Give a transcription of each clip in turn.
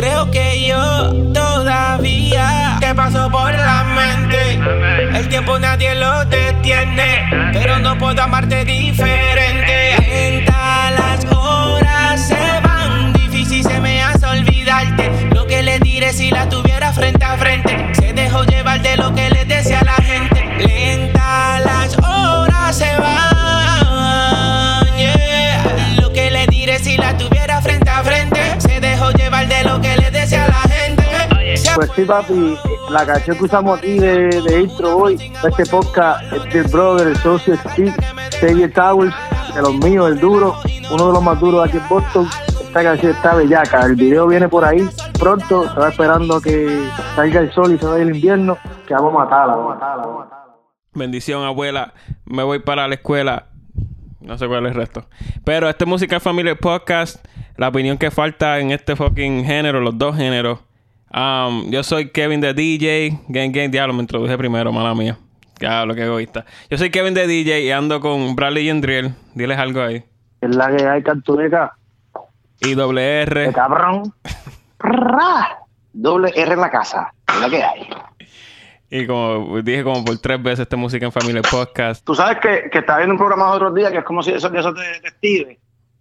Creo que yo todavía te paso por la mente. El tiempo nadie lo detiene, pero no puedo amarte diferente. Sí, papi, la canción que usamos aquí de, de intro hoy, este podcast, es del brother, el socio Steve, David Towers, de los míos, el duro, uno de los más duros aquí en Boston. Esta canción está bellaca, el video viene por ahí pronto, estaba esperando que salga el sol y se vaya el invierno, que vamos a matarla, vamos a matarla, vamos a matarla. Bendición, abuela. Me voy para la escuela. No sé cuál es el resto. Pero este Música Family Podcast, la opinión que falta en este fucking género, los dos géneros. Um, yo soy Kevin de DJ. Gang Gang, diablo, me introduje primero, mala mía. Diablo, qué egoísta. Yo soy Kevin de DJ y ando con Bradley y Andriel. Diles algo ahí. Es la que hay cantuneca, Y doble R. cabrón. Ra. Doble R en la casa. Es la que hay. Y como dije como por tres veces este Música en Familia Podcast. Tú sabes que, que estaba viendo un programa los otros días que es como si eso, eso de detective.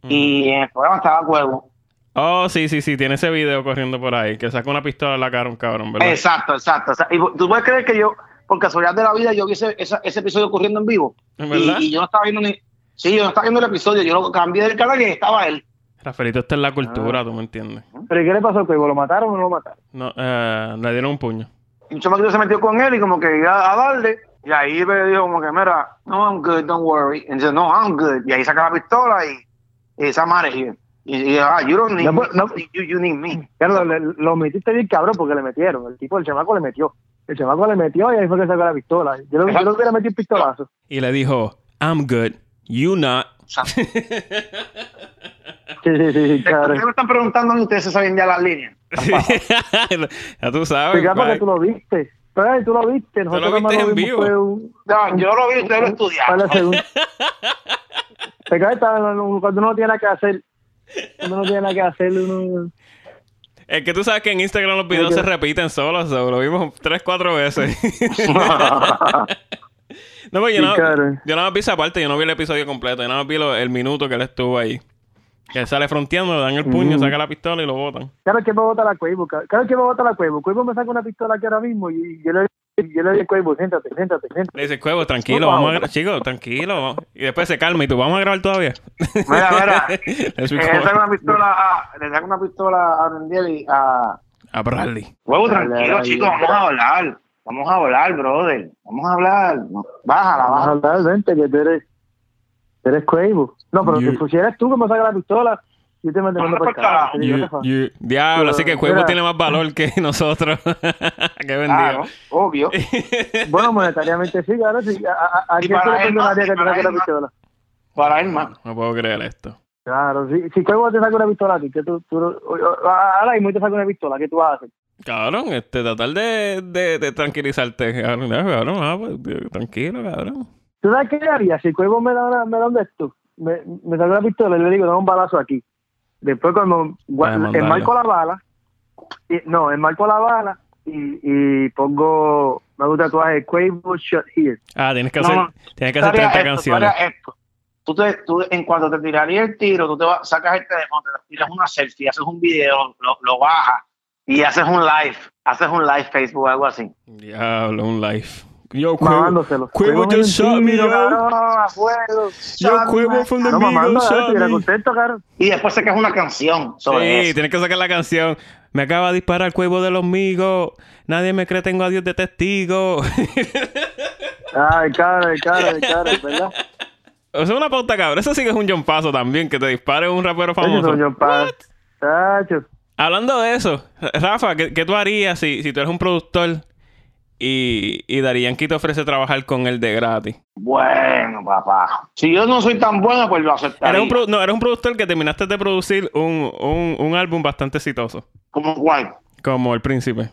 Y en el programa estaba Cuevo. Oh, sí, sí, sí. Tiene ese video corriendo por ahí. Que saca una pistola en la cara a un cabrón, ¿verdad? Exacto, exacto. O sea, y tú puedes creer que yo, por casualidad de la vida, yo vi ese, esa- ese episodio ocurriendo en vivo. ¿En Y, verdad? y yo no estaba viendo ni. Sí, yo no estaba viendo el episodio. Yo lo cambié del canal y ahí estaba él. Rafaelito está en la cultura, tú me entiendes. ¿Pero ¿y qué le pasó al cuervo? ¿Lo mataron o no lo mataron? No, eh, le dieron un puño. Y un chamaquito se metió con él y como que iba a darle. Y ahí me dijo como que, mira, no, I'm good, don't worry. Y dice, no, I'm good. Y ahí saca la pistola y, y esa madre here. Y, y ah, you don't need No, me. no. You, you need me. Claro, lo, lo metiste bien cabrón porque le metieron. El tipo, el chamaco le metió. El chamaco le metió y ahí fue que sacó la pistola. Yo lo, yo lo hubiera metido pistolazo. Y le dijo, I'm good, you not. O sea, Sí, sí, sí, sí, ¿Por claro. qué me están preguntando y ustedes se saben ya las líneas? ya tú sabes. Fíjate porque bye. tú lo viste. Pero tú lo viste. Nosotros lo nada más viste en vimos vivo. un No, yo lo vi, ustedes lo estudiaron. Te cae cuando uno no tiene nada que hacer. No tiene nada que hacer, uno... Es que tú sabes que en Instagram los videos se repiten solos, so, lo vimos tres, cuatro veces. no, pues yo no, yo nada más vi esa parte, yo no vi el episodio completo, yo nada más vi lo- el minuto que él estuvo ahí. Que él sale fronteando, le dan el puño, Mm. saca la pistola y lo botan. Claro que me bota la cuevo. Claro que me bota la cuevo. Cuevo me saca una pistola aquí ahora mismo y yo le, yo le al cuevo, siéntate, siéntate, siéntate. Le dice, Cuevo, tranquilo, vamos a chicos, tranquilo. vamos". Y después se calma y tú, ¿vamos a grabar todavía? Mira, mira. Le Eh, Le saca una pistola a, le saca una pistola a Rendiel y a... a Bradley. Huevo, Dale, tranquilo, dale. vamos a hablar. Vamos a hablar, brother. Vamos a hablar. Bájala, bájala. vente, que tú eres, tú eres cuevo. No, pero You- si pusieras tú que me saca la pistola, yo te mando el Diablo, así que Cuevo Mira. tiene más valor que nosotros. Qué bendigo. Claro, obvio. Bueno, monetariamente sí, claro, sí. ¿A, a, quién para te le que te la pistola? Para él más. No puedo creer esto. Claro, si, si Cuevo te saca una pistola a ti, que tú, tú, ahora mismo te saca una pistola, ¿qué tú vas a hacer? Cabrón, este, tratar de, de, de tranquilizarte. Cabrón, no, cabrón, ah, pues, tranquilo, cabrón. ¿Tú sabes qué haría? Si Cuevo me da, una, me da un de esto, me, me saca una pistola y le digo, dame un balazo aquí. Después cuando enmarco la bala, y, no, enmarco la bala y, y pongo, me hago un tatuaje, Quavo shot here. Ah, tienes que hacer, no. tienes que hacer Tú harías 30 esto, canciones. esto. Tú, te, tú, en cuanto te tiraría el tiro, tú te vas, sacas el teléfono, te tiras una selfie, haces un video, lo, lo bajas y haces un live. Haces un live Facebook o algo así. Diablo, un live. Yo, Cuevo. Cuevo just un shot me, yo. Yo, Cuevo from the No, Migos mamando, shot me. contento, caro. Y después sacas una canción sobre Sí, eso. tienes que sacar la canción. Me acaba de disparar el cuevo de los migos. Nadie me cree, tengo a Dios de testigo. Ay, cara, cara, cara, ¿verdad? Eso es una pauta cabrón. Eso sí que es un John Paso también, que te dispare un rapero famoso. soy yo, pa. Chacho. Hablando de eso, Rafa, ¿qué, qué tú harías si, si tú eres un productor y, y Dari Yankee te ofrece trabajar con él de gratis? Bueno, papá. Si yo no soy tan bueno, pues lo aceptaría. Eres un, no, eres un productor que terminaste de producir un, un, un álbum bastante exitoso, ¿Como cuál? como El Príncipe. I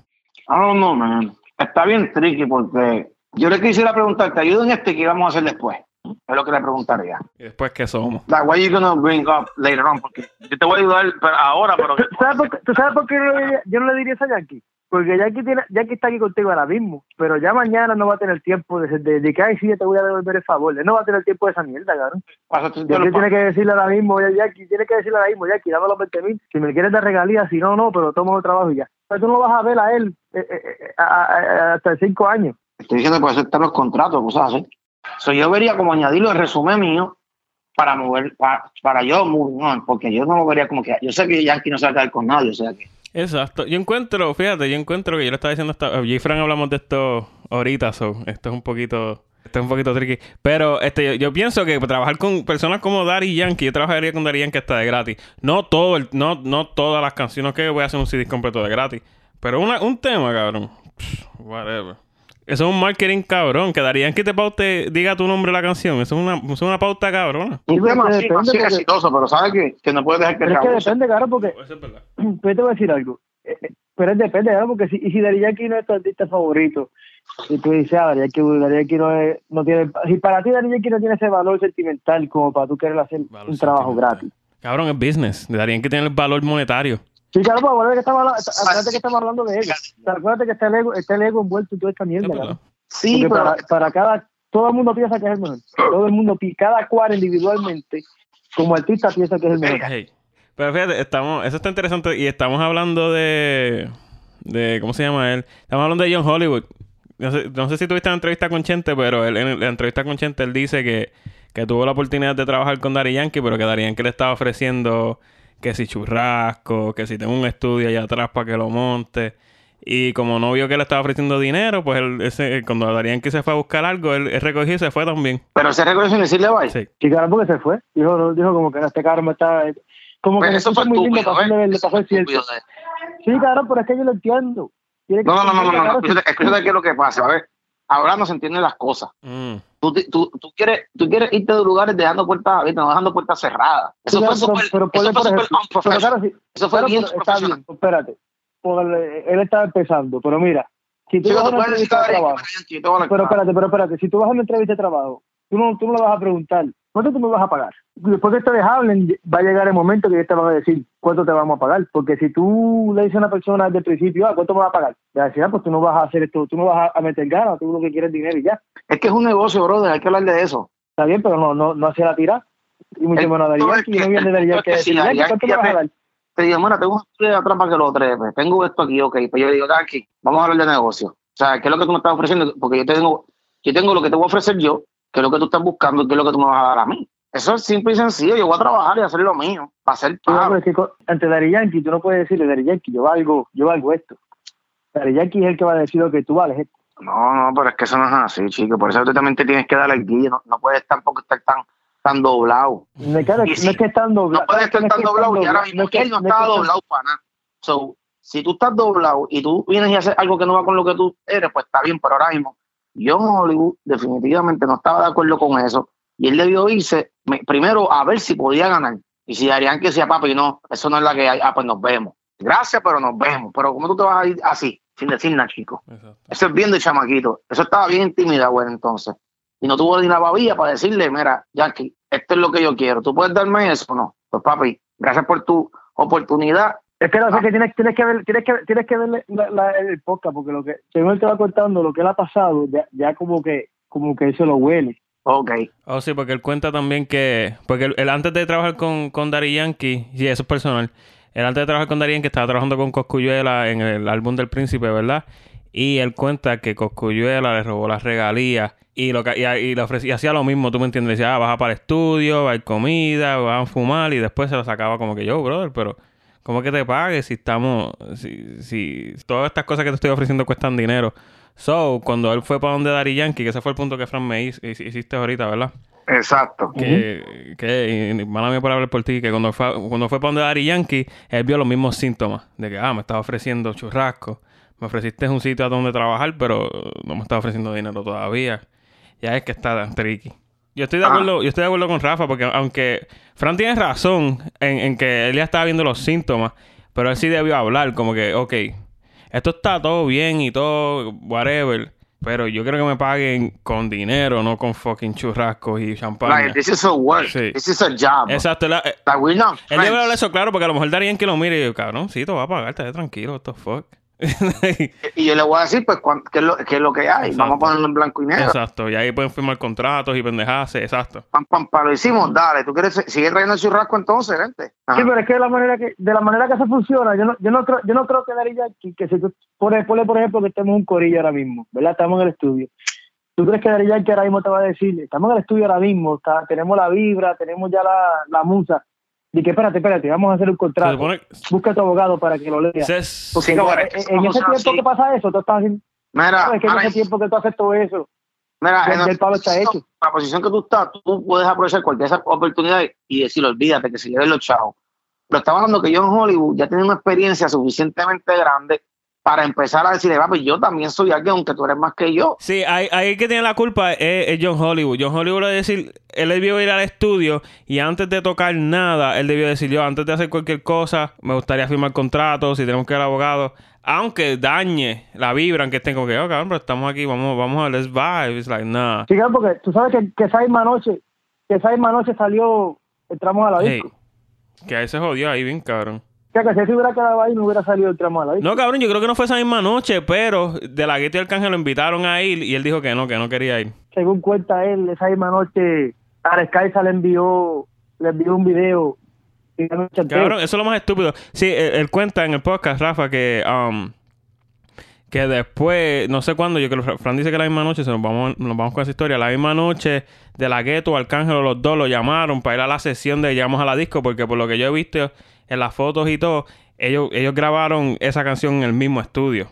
don't know, man. Está bien tricky porque yo le quisiera preguntar, ¿te ayudo en este que íbamos a hacer después? Es lo que le preguntaría. Y después, ¿qué somos? Like, what are you gonna bring up later on? Porque yo te voy a ayudar pero ahora, pero... ¿Tú sabes por, qué- tú sabes por qué yo, no le diría- yo no le diría eso a Yankee? Porque Yankee, tiene, Yankee está aquí contigo ahora mismo, pero ya mañana no va a tener tiempo de, de, de que, ay, sí, yo te voy a devolver el favor. Él no va a tener tiempo de esa mierda, cabrón. Yankee tiene que decirle ahora mismo, oye, Jackie, tiene que decirle ahora mismo, Jackie, dame los 20 mil. Si me quieres dar regalías, si no, no, pero tomo el trabajo y ya. Pero tú no lo vas a ver a él eh, eh, eh, a- a- a- hasta cinco años. Estoy diciendo que puede aceptar los contratos, cosas así. So, yo vería como añadirlo el resumen mío para mover, para, para yo moving on, porque yo no lo vería como que. Yo sé que Yankee no se va a caer con nadie, o sea que. Exacto. Yo encuentro, fíjate, yo encuentro que yo le estaba diciendo hasta... Yo y Fran hablamos de esto ahorita, so, esto es un poquito... Esto es un poquito tricky. Pero este, yo, yo pienso que trabajar con personas como Daddy Yankee, yo trabajaría con Daddy Yankee hasta de gratis. No todo no, no todas las canciones que voy a hacer un CD completo de gratis. Pero una, un tema, cabrón. Pff, Whatever. Eso es un marketing cabrón. Que Daddy Yankee te paute, diga tu nombre de la canción. Eso es una, eso es una pauta cabrona. Un Sí, que así porque- exitoso, pero sabes que, que no puedes dejar que Pero es que depende, claro, porque Eso es verdad. pero te voy a decir algo. Eh, eh, Pero es depende, claro, porque si, y si Daddy Yankee no es tu artista favorito, y tú dices, ah, Daddy Yankee, Daddy Yankee no, es, no tiene. Si para ti Daddy Yankee no tiene ese valor sentimental como para tú querer hacer Valor un trabajo gratis. Cabrón, es business. Daddy Yankee tiene el valor monetario. Sí, claro, pues acuérdate que estamos hablando, acuérdate que estamos hablando de ego. O sea, acuérdate que está el ego, está el ego envuelto en toda esta Es mierda. Sí, pero. para, para cada, todo el mundo piensa que es el mejor. Todo el mundo, cada cual individualmente, como artista piensa que es el mejor. Hey. Pero fíjate, estamos, eso está interesante y estamos hablando de, de ¿cómo se llama él? Estamos hablando de John Hollywood. No sé, no sé si tuviste la entrevista con Chente, pero él, en la entrevista con Chente él dice que, que tuvo la oportunidad de trabajar con Daddy Yankee, pero que Daddy Yankee le estaba ofreciendo que si churrasco, que si tengo un estudio allá atrás para que lo monte. Y como no vio que le estaba ofreciendo dinero, pues él, ese, cuando Daddy Yankee se fue a buscar algo, él, él recogió y se fue también. Pero se reconoce sin decirle bye. Sí. Sí, claro, porque se fue. Dijo, dijo como que este cabrón me está. Como que Pues me eso fue muy lindo ¿eh? el Eso fue papel cierto. de- Sí, claro, pero es que yo lo entiendo. Que- No, no, no, no, no, no. Escúchate, escúchate qué es lo que pasa. A ver, ahora no se entienden las cosas. Mm. Tú, tú, tú, quieres, tú quieres irte de lugares dejando puertas abiertas, no dejando puertas cerradas. Eso fue pero- súper pero eso fue por súper ejemplo, pero unprofessional. claro, sí, Eso fue bien está espérate. Porque él estaba empezando, pero mira, si tú vas a una entrevista de trabajo, pero espérate, pero espérate, si tú vas a una entrevista de trabajo, tú no, tú no le vas a preguntar, ¿cuánto tú me vas a pagar? Después que ustedes hablen, va a llegar el momento que ellos te van a decir cuánto te vamos a pagar, porque si tú le dices a una persona desde el principio, ah, ¿cuánto me vas a pagar? Le vas a decir, ah, pues tú no vas a hacer esto, tú no vas a, meter ganas, tú lo que quieres es dinero y ya. Es que es un negocio, brother, hay que hablar de eso. Está bien, pero no, no, no hacia la tira. Y mucho menos a Yankee, no viene de Yankee que decir, ¿cuánto me vas a dar? Te digo, mira, tengo un estudio de atrás para que lo trepe. Tengo esto aquí, ok. Pues yo le digo, aquí, vamos a hablar de negocio. O sea, ¿qué es lo que tú me estás ofreciendo? Porque yo tengo, yo tengo lo que te voy a ofrecer yo, que es lo que tú estás buscando qué es lo que tú me vas a dar a mí. Eso es simple y sencillo. Yo voy a trabajar y hacer lo mío, para hacer Sí, no, es que ante Daddy Yankee, tú no puedes decirle, Daddy Yankee, yo valgo, yo valgo esto. Daddy Yankee es el que va a decir lo que tú vales esto. No, no, pero es que eso no es así, chico. Por eso tú también te tienes que dar el guía. No, no puedes tampoco estar tan, tan doblado. No, claro, Y no sí, es que están doblados. No puedes estar tan doblado y ahora mismo que- él no que está doblado para nada. So, si tú estás doblado y tú vienes y haces algo que no va con lo que tú eres, pues está bien, pero ahora mismo yo en Hollywood definitivamente no estaba de acuerdo con eso y él debió irse me- primero a ver si podía ganar. Y si harían que decía, papi, no, eso no es la que hay, ah, pues nos vemos. Gracias, pero nos vemos. Pero ¿cómo tú te vas a ir así, sin decir nada, chico? Exacto. Eso es bien de chamaquito. Eso estaba bien intimidado, güey, entonces. Y no tuvo ni la babilla para decirle, mira, Jackie, esto es lo que yo quiero. ¿Tú puedes darme eso no? Pues papi, gracias por tu oportunidad. Es que no sé que tienes, tienes que ver, tienes que, tienes que ver la- la- el podcast, porque lo que, según él te va contando lo que él ha pasado, ya, ya como que, como que eso lo huele. Ok. Oh, sí, porque él cuenta también que. Porque él, él antes de trabajar con, con Daddy Yankee, sí, eso es personal. Él antes de trabajar con Daddy Yankee estaba trabajando con Coscuyuela en el álbum del Príncipe, ¿verdad? Y él cuenta que Coscuyuela le robó las regalías y, lo, que- y, y le ofrecía, y hacía lo mismo, tú me entiendes. Le decía, ah, baja para el estudio, va a ir comida, van a fumar y después se lo sacaba como que yo, brother, pero. ¿Cómo que te pagues si estamos. Si, si todas estas cosas que te estoy ofreciendo cuestan dinero? So, cuando él fue para donde Daddy Yankee, que ese fue el punto que Fran me hizo- hiciste ahorita, ¿verdad? Exacto. que, que y mala mía por hablar por ti, que cuando fue, cuando fue para donde Daddy Yankee, él vio los mismos síntomas de que, ah, me estaba ofreciendo churrasco, me ofreciste un sitio a donde trabajar, pero no me estaba ofreciendo dinero todavía. Ya es que está tricky. Yo estoy de Ah. acuerdo, yo estoy de acuerdo con Rafa, porque aunque Fran tiene razón en, en que él ya estaba viendo los síntomas, pero él sí debió hablar, como que, ok, esto está todo bien y todo, whatever. Pero yo quiero que me paguen con dinero, no con fucking churrascos y champán. Like, this is a work. Sí. This is a job. Exacto. la- eh, Like, we're not él debe hablar eso claro porque a lo mejor Darían que lo mire y yo, cabrón, sí, te va a pagar, te tranquilo, what the fuck. Y yo le voy a decir, pues, cuán- qué es lo, qué es lo que hay. Exacto. Vamos a ponerlo en blanco y negro. exacto. Y ahí pueden firmar contratos y pendejadas, exacto. Pam, pam, pam, lo hicimos, dale. ¿Tú quieres seguir trayendo el churrasco entonces, vente? Ajá. Sí, pero es que de la manera que, de la manera que se funciona, yo no, yo no creo, yo no creo que Daddy Yankee, que si tú pones, ponle, por ejemplo que estemos en un corillo ahora mismo, ¿verdad? Estamos en el estudio. ¿Tú crees que Daddy Yankee ahora mismo te va a decir, estamos en el estudio ahora mismo, está, tenemos la vibra, tenemos ya la, la musa, y que espérate, espérate, vamos a hacer un Se contrato, supone- busca a tu abogado para que lo lea. se- Porque Sí, cabrón, ya- es que en- ese tiempo así. que pasa eso, tú estás haciendo, Mira, sabes que en ese tiempo que tú haces todo eso, Mira, en el palo está hecho. La posición que tú estás, tú puedes aprovechar cualquier esa oportunidad y decir, olvídate que se lleven los chavos. Pero estamos hablando que yo en Hollywood ya tengo una experiencia suficientemente grande para empezar a decirle, va, pues yo también soy alguien, aunque tú eres más que yo. Sí, ahí, ahí que tiene la culpa es, es John Hollywood. John Hollywood debe decir, él debió ir al estudio y antes de tocar nada, él debió decir, yo antes de hacer cualquier cosa, me gustaría firmar contratos, si tenemos que ir al abogado, aunque dañe la vibra, aunque estén como que, oh, cabrón, pero estamos aquí, vamos, vamos a let's vibe. It's like, nah. Sí, claro, porque tú sabes que, que esa misma noche, que esa misma noche salió, entramos a la Hey, disco. que ahí se jodió ahí bien, cabrón. O sea, que si se hubiera quedado ahí, no hubiera salido a la disco. No, cabrón, yo creo que no fue esa misma noche, pero de la Gueto y Arcángel lo invitaron a ir y él dijo que no, que no quería ir. Según cuenta él, esa misma noche, a Skyza le envió, le envió un video. y. Cabrón, eso es lo más estúpido. Sí, él, él cuenta en el podcast, Rafa, que um, que después, no sé cuándo, yo creo que Fran dice que la misma noche, se nos vamos, nos vamos con esa historia, la misma noche de la gueto, Arcángel, los dos lo llamaron para ir a la sesión de Llegamos a la disco, porque por lo que yo he visto en las fotos y todo, ellos, ellos grabaron esa canción en el mismo estudio.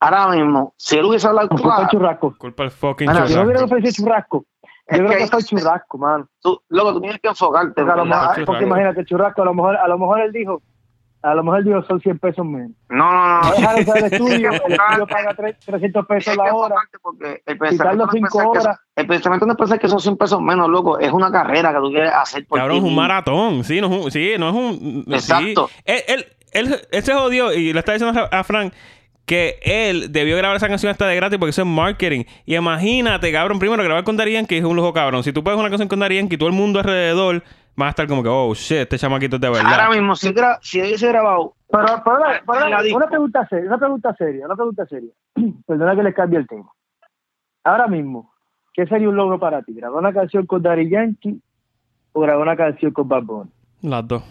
Ahora mismo, si él hubiese hablado Con culpa del churrasco. Culpa el fucking no churrasco. hubiera ofrecido churrasco, yo creo que fue el churrasco, mano. tú, luego tú tienes que enfocarte. Porque, a lo ¿verdad? mejor, churrasco. porque imagínate, el churrasco, a lo mejor, a lo mejor él dijo, a lo mejor dijo son 100 pesos menos. No, no, no. No dejar el estudio, el que estudio paga tre- 300 pesos que la hora. porque el Quitarlo pensamiento, no cinco que son- horas. el pensamiento no es pensar que son 100 pesos menos, loco. Es una carrera que tú quieres hacer por Cabrón, ti es un maratón. Sí, no es un, sí, no es un. sí. Exacto. Él, él, él, él se jodió y le está diciendo a a Frank que él debió grabar esa canción hasta de gratis porque eso es marketing. Y imagínate, cabrón, primero grabar con Darían que es un lujo, cabrón. Si tú pones una canción con Darían que todo el mundo alrededor va a estar como que, oh shit, este chamaquito es de verdad. Ahora mismo, si, gra- si hubiese grabado, Pero, pero, Ah, pero, la una pregunta seria, una pregunta seria, una pregunta seria. Perdona que le cambie el tema. Ahora mismo, ¿qué sería un logro para ti? ¿Grabar una canción con Daddy Yankee o grabar una canción con Bad Bunny? Las dos.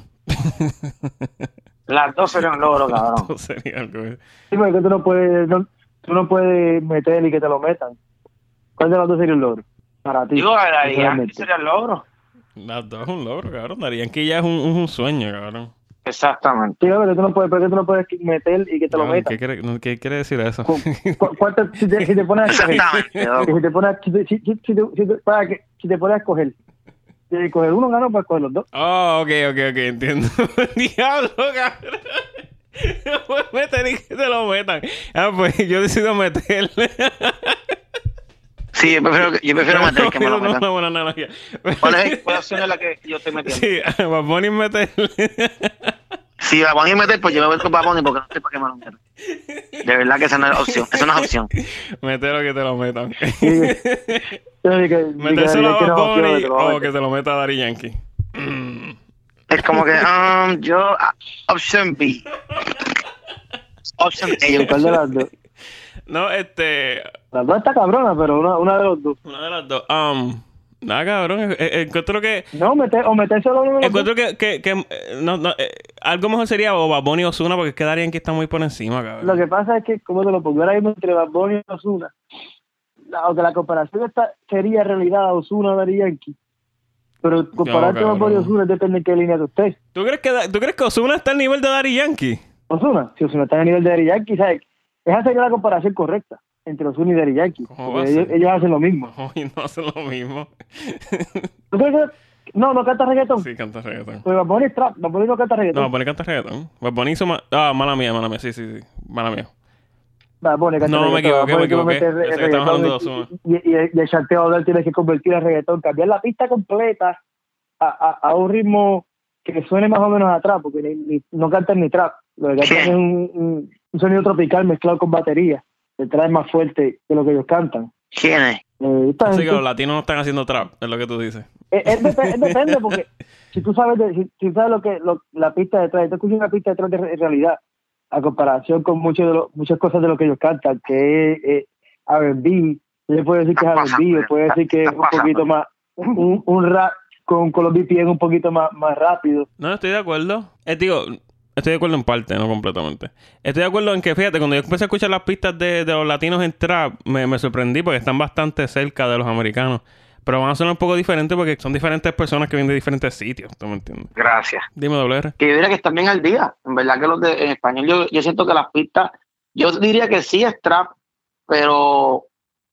las dos serían un logro, cabrón. Algo. Sí, porque tú no puedes, no, tú no puedes meter y que te lo metan. ¿Cuál de las dos sería un logro? Para ti. Digo, la Yankee sería el logro. Las dos es un logro, cabrón. Darían que ya es un, un sueño, cabrón. Exactamente. Sí, pero tú no puedes, tú no puedes meter y que te lo metan. ¿qué, quiere, ¿Qué quiere decir eso? Cu- cu- ¿cuánto- si, te, si te pones a escoger, si te pones, si, te- si, si- si te- si te- para que, si te pones a escoger, si coger uno gano, pues coger los dos. Oh, ok, ok, ok, entiendo. Diablo, cabrón. No puedes meter y que te lo metan. Ah, pues yo decido meterle. Sí, yo prefiero, yo prefiero meter que me lo No, metan. no, buena analogía. ¿Cuál es cuál opción es la que yo estoy metiendo? Sí, Bad Bunny meterle. Si la van a meter, pues yo me voy con Baboni porque no sé para qué me lo metan. De verdad que esa no es opción. Esa no es opción. Mételo que te lo metan. Metérselo a Bad Bunny te lo voy a o meter. que se lo meta a Daddy Yankee. Mm. Es como que, um, yo, ah, option B. Option A. ¿Cuál de las dos? No, este. Las dos está cabrona, pero una, una de los dos. Una de las dos. Um, nada, cabrón. Encuentro que. No, meter, o uno los dos. Encuentro que, que, que eh, no, no, eh, algo mejor sería o Bad Bunny o Ozuna porque es que está muy por encima, cabrón. Lo que pasa es que, como te lo pongo ahora mismo entre Bad Bunny y Ozuna, la- aunque la comparación está, sería en realidad Daddy Yankee, pero compararte No, Bad Bunny y cabrón. Ozuna depende de qué línea tú estés. ¿Tú crees que, ¿Tú crees que Ozuna está al nivel de Daddy Yankee? Ozuna, si Ozuna está a nivel de Daddy Yankee, ¿sabes? Esa sería la comparación correcta entre Ozuna y Daddy Yankee. ¿Cómo porque va a ellos, ellos hacen lo mismo. Hoy no hace lo mismo. ¿Tú crees que no, no canta reggaetón? sí, canta reggaetón. Pues Bad Bunny trap, Bad Bunny no canta No, reggaetón. Bad Bunny canta reggaetón. Bad Bunny hizo ma- Ah, mala mía, mala mía. Sí, sí, sí. Mala mía. Bad Bunny canta No, me reggaetón, equivoqué, me equivoqué. que hablando de y, y, y- y el chanteo de él tienes que convertir en reggaetón, cambiar la pista completa a, a, a un ritmo que suene más o menos a trap, porque ni- ni- no cantan ni trap. Lo que cantan Sí. es un, un- un sonido tropical mezclado con batería. de trap es más fuerte que lo que ellos cantan. ¿Quién es? Eh, Así que los latinos no están haciendo trap, es lo que tú dices. Eh, es, dep- es depende porque si tú sabes de- si, si sabes lo que lo- la pista detrás, tú escuchas una pista detrás de re- realidad a comparación con muchos de lo- muchas cosas de lo que ellos cantan, que es eh, R&B, le puede decir que es R&B, puede decir que es un poquito más un, un rap con, con los BPM un poquito más, más rápido. No, estoy de acuerdo. Eh, digo, estoy de acuerdo en parte, no completamente. Estoy de acuerdo en que, fíjate, cuando yo empecé a escuchar las pistas de, de los latinos en trap, me, me sorprendí porque están bastante cerca de los americanos. Pero van a sonar un poco diferentes porque son diferentes personas que vienen de diferentes sitios, ¿tú me entiendes? Gracias. Dime, WR. que yo diría que están bien al día. En verdad que los de en español yo, yo siento que las pistas, yo diría que sí es trap, pero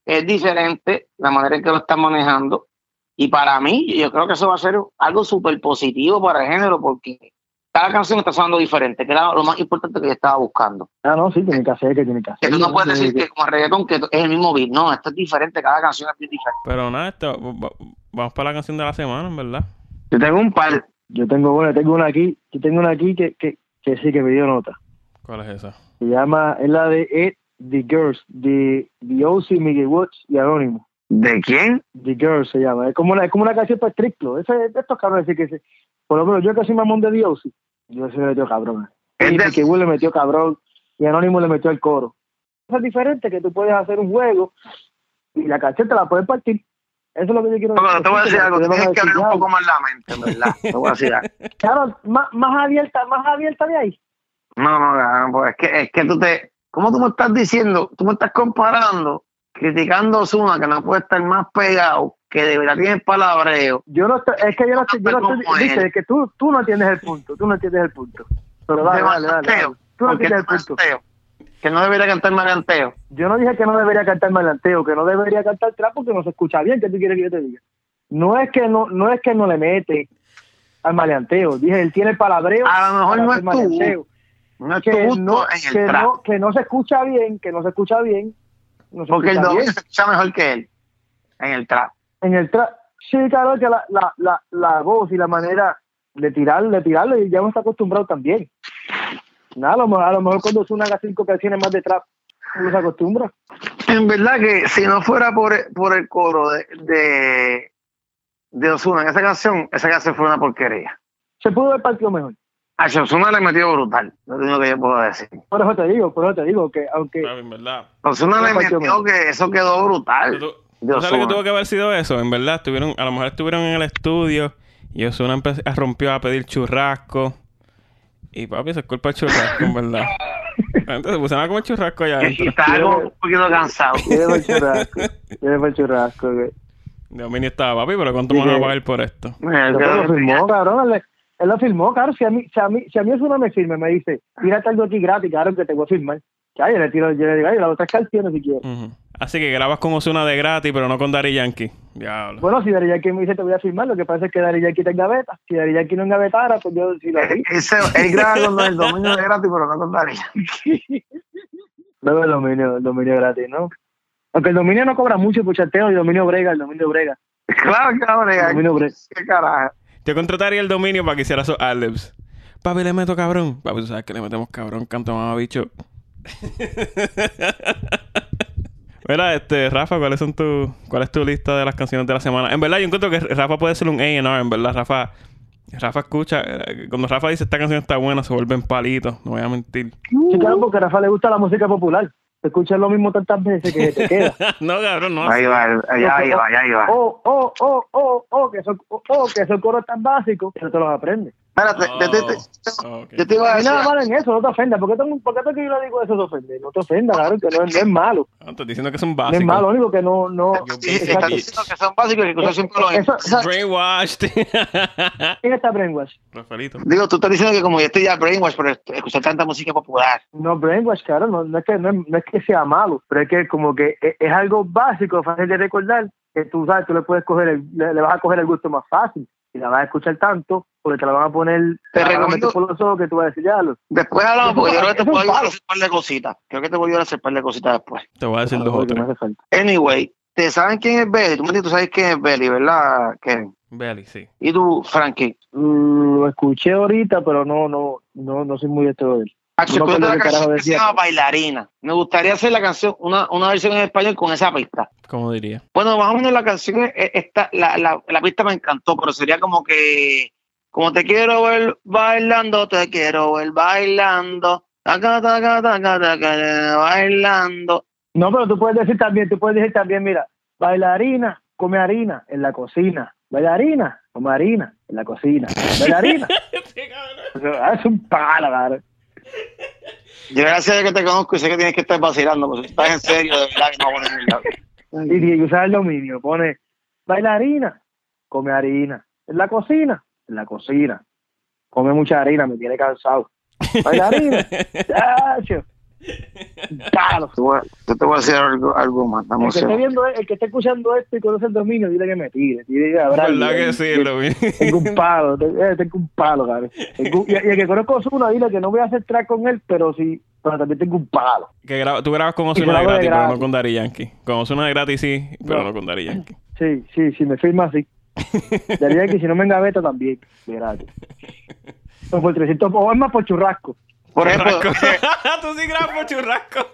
es diferente la manera en que lo están manejando. Y para mí, yo creo que eso va a ser algo súper positivo para el género porque cada canción está sonando diferente, que era lo más importante que yo estaba buscando. Ah, no, sí, tiene que hacer, que tiene que hacer. Que tú no puedes decir que como reggaetón que es el mismo beat, no, esto es diferente, cada canción es bien diferente. Pero nada, esto, va- va- vamos para la canción de la semana, en verdad. Yo tengo un par, Yo tengo una, tengo una aquí, yo tengo una aquí que, que, que sí que me dio nota. ¿Cuál es esa? Se llama, es la de It, The Girls, de The OC, Miguel Watts y Anónimo. ¿de quién? The Girls se llama. Es como una, es como una canción para de estos cabrones que se, por lo menos yo soy mamón de The OC, yo se me metió cabrón. Y Miguel Will le metió cabrón y Anónimo le metió el coro. Es diferente que tú puedes hacer un juego y la te la puedes partir. Eso es lo que yo quiero Bueno, te voy a decir algo, tienes que abrir decir, un poco más la mente, en verdad. Te voy a decir algo. Claro, más, más abierta, más abierta de ahí. No, no, cabrón, pues es que, es que tú te. ¿Cómo tú me estás diciendo? Tú me estás comparando, criticando a Ozuna, que no puede estar más pegado, que de verdad palabreo. Yo no estoy, es que yo no estoy, yo no estoy, Como él. dice que tú, tú no entiendes el punto, tú no entiendes el punto. Pero dale, dale, dale, dale. Tú no entiendes el punto. Que no debería cantar maleanteo. Yo no dije que no debería cantar malanteo, que no debería cantar trap porque no se escucha bien, ¿qué tú quieres que yo te diga? No es que no, no es que no le mete al maleanteo, dije, él tiene el palabreo A lo mejor no es maleanteo. No es que no, en que el trap. no, que no se escucha bien, que no se escucha bien, no se porque el escucha dominio se escucha mejor que él en el trap. En el trap, sí, claro que la, la, la, la voz y la manera de tirar, de tirarlo, y ya uno está acostumbrado también. Nada, a lo, mejor- a lo mejor cuando suena las cinco canciones más de trap, uno se acostumbra. En verdad que si no fuera por, por el coro de, de, de Ozuna en esa canción, esa canción fue una porquería. Se pudo haber partido mejor. A Ozuna le metió brutal, lo único que yo puedo decir. Por eso te digo, por eso te digo que aunque Papi, en verdad. Ozuna le metió que eso quedó brutal. ¿Tú, de tú sabes lo que tuvo que haber sido eso? En verdad, estuvieron, a lo mejor estuvieron en el estudio y Osuna empe- rompió a pedir churrasco. Y papi, se es culpa del churrasco, en verdad. La gente se pusieron a comer churrasco allá Y adentro. estaba como un poquito cansado. tiene por churrasco, tiene por churrasco, güey. Dominio estaba, papi, pero ¿cuánto me van a pagar por esto? Pero creo lo firmó, cabrón. Él, él lo firmó, claro. Si a mí, si a mí, si a mí eso no me firma, me dice, tírate algo aquí gratis, claro que te voy a firmar. Ya, yo le tiro, yo le digo, ay, las otras canciones si quieres. Así que grabas con Osuna de gratis, pero no con Daddy Yankee. Diablo. Bueno, si Dari Yankee me dice te voy a firmar, lo que pasa es que Dari Yankee te engaveta. Si Dari Yankee no engavetara, pues yo sí lo haría. Ese, él graba con el dominio de gratis, pero no con Daría. Luego el dominio, el dominio gratis, ¿no? Aunque el dominio no cobra mucho por chateo, el dominio brega, el dominio brega. Claro, cabrón. El dominio brega. ¿Qué carajo? Yo contrataría el dominio para que hiciera esos adlibs. Papi, le meto cabrón. Papi, tú sabes que le metemos cabrón, canto mamá bicho. Mira, este, Rafa, ¿cuáles son tu, ¿cuál es tu lista de las canciones de la semana? En verdad, yo encuentro que Rafa puede ser un A&R, en verdad. Rafa, Rafa escucha, eh, cuando Rafa dice esta canción está buena, se vuelven palitos, no voy a mentir. Sí, claro, porque a Rafa le gusta la música popular. Escuchas lo mismo tantas veces que te queda. no, cabrón, no. Ahí va, allá ahí va, ahí va. Oh, oh, oh, oh, oh, que esos, oh, oh, que esos coros tan básicos, que no te los aprendes. Espérate, Oh, te- te- te- ok. yo te iba a No hay decir. nada malo en eso, no te ofendas. ¿Por qué, tú- por qué tú que yo le digo eso te ofende? No te ofendas, claro, que no, es- no es malo. No, estoy diciendo que son No básicos. es malo, lo único que no, no. Sí, estás diciendo que son básicos y que usted siempre eso, Brainwashed. ¿Quién está brainwash? Rafaelito. Digo, tú estás diciendo que como yo estoy ya brainwash por escuchar tanta música popular. No, brainwash, claro, no, no, es que, no, es, no es que sea malo, pero es que como que es, es algo básico, fácil de recordar, que tú sabes, tú le puedes coger, el, le, le vas a coger el gusto más fácil. Y la vas a escuchar tanto, porque te la van a poner, Te recomiendo- por los ojos que tú vas a decir, ya, lo. Después hablamos, porque yo creo que te puedo ayudar a hacer un par de cositas. Creo que te voy a ayudar a hacer un par de cositas después. Te voy a decir dos o tres. hace falta. Anyway, ¿te saben quién es Belly? Tú me dices, tú sabes quién es Belly, ¿verdad? Kevin? Belly, sí. Y tú, Frankie. Mm, Lo escuché ahorita, pero no, no, no, no soy muy esto de él. No escúchate acuerdo la canción que se llama Bailarina. Me gustaría hacer la canción, una, una versión en español con esa pista. ¿Cómo diría? Bueno, más o menos la canción, es- está, la, la, la pista me encantó, pero sería como que, como te quiero ver bailando, te quiero ver bailando, taca, taca, taca, taca, bailando. No, pero tú puedes decir también, tú puedes decir también, mira, bailarina come harina en la cocina. Bailarina come harina en la cocina. Bailarina. Es un palo. Yo gracias a que te conozco y sé que tienes que estar vacilando, porque si estás en serio, de verdad que no voy a poner nada. Y que usar el dominio. Pone bailarina, come harina. En la cocina, en la cocina. Come mucha harina, me tiene cansado. Bailarina, chacho. Palo. Te voy a- Yo te voy a decir algo, algo más. El que, esté viendo, el que esté escuchando esto y conoce el dominio, dile que me tire. Dile que habrá. ¿Verdad que sí? Lo vi. Tengo un palo, eh, tengo un palo, cabrón. Tengo- y, y el que conozco a Ozuna, dile que no voy a hacer track con él, pero sí, pero también tengo un palo. Que graba- tú grabas con Y Ozuna de gratis, pero no con Daddy Yankee. Con Ozuna de gratis sí, pero No. no con Daddy Yankee. Sí, sí, sí, me firma así. Diría que si no me engaveta también, de gratis. O por 300, o es más por churrasco. Por ejemplo, Churrasco. tú sí grabas por churrasco.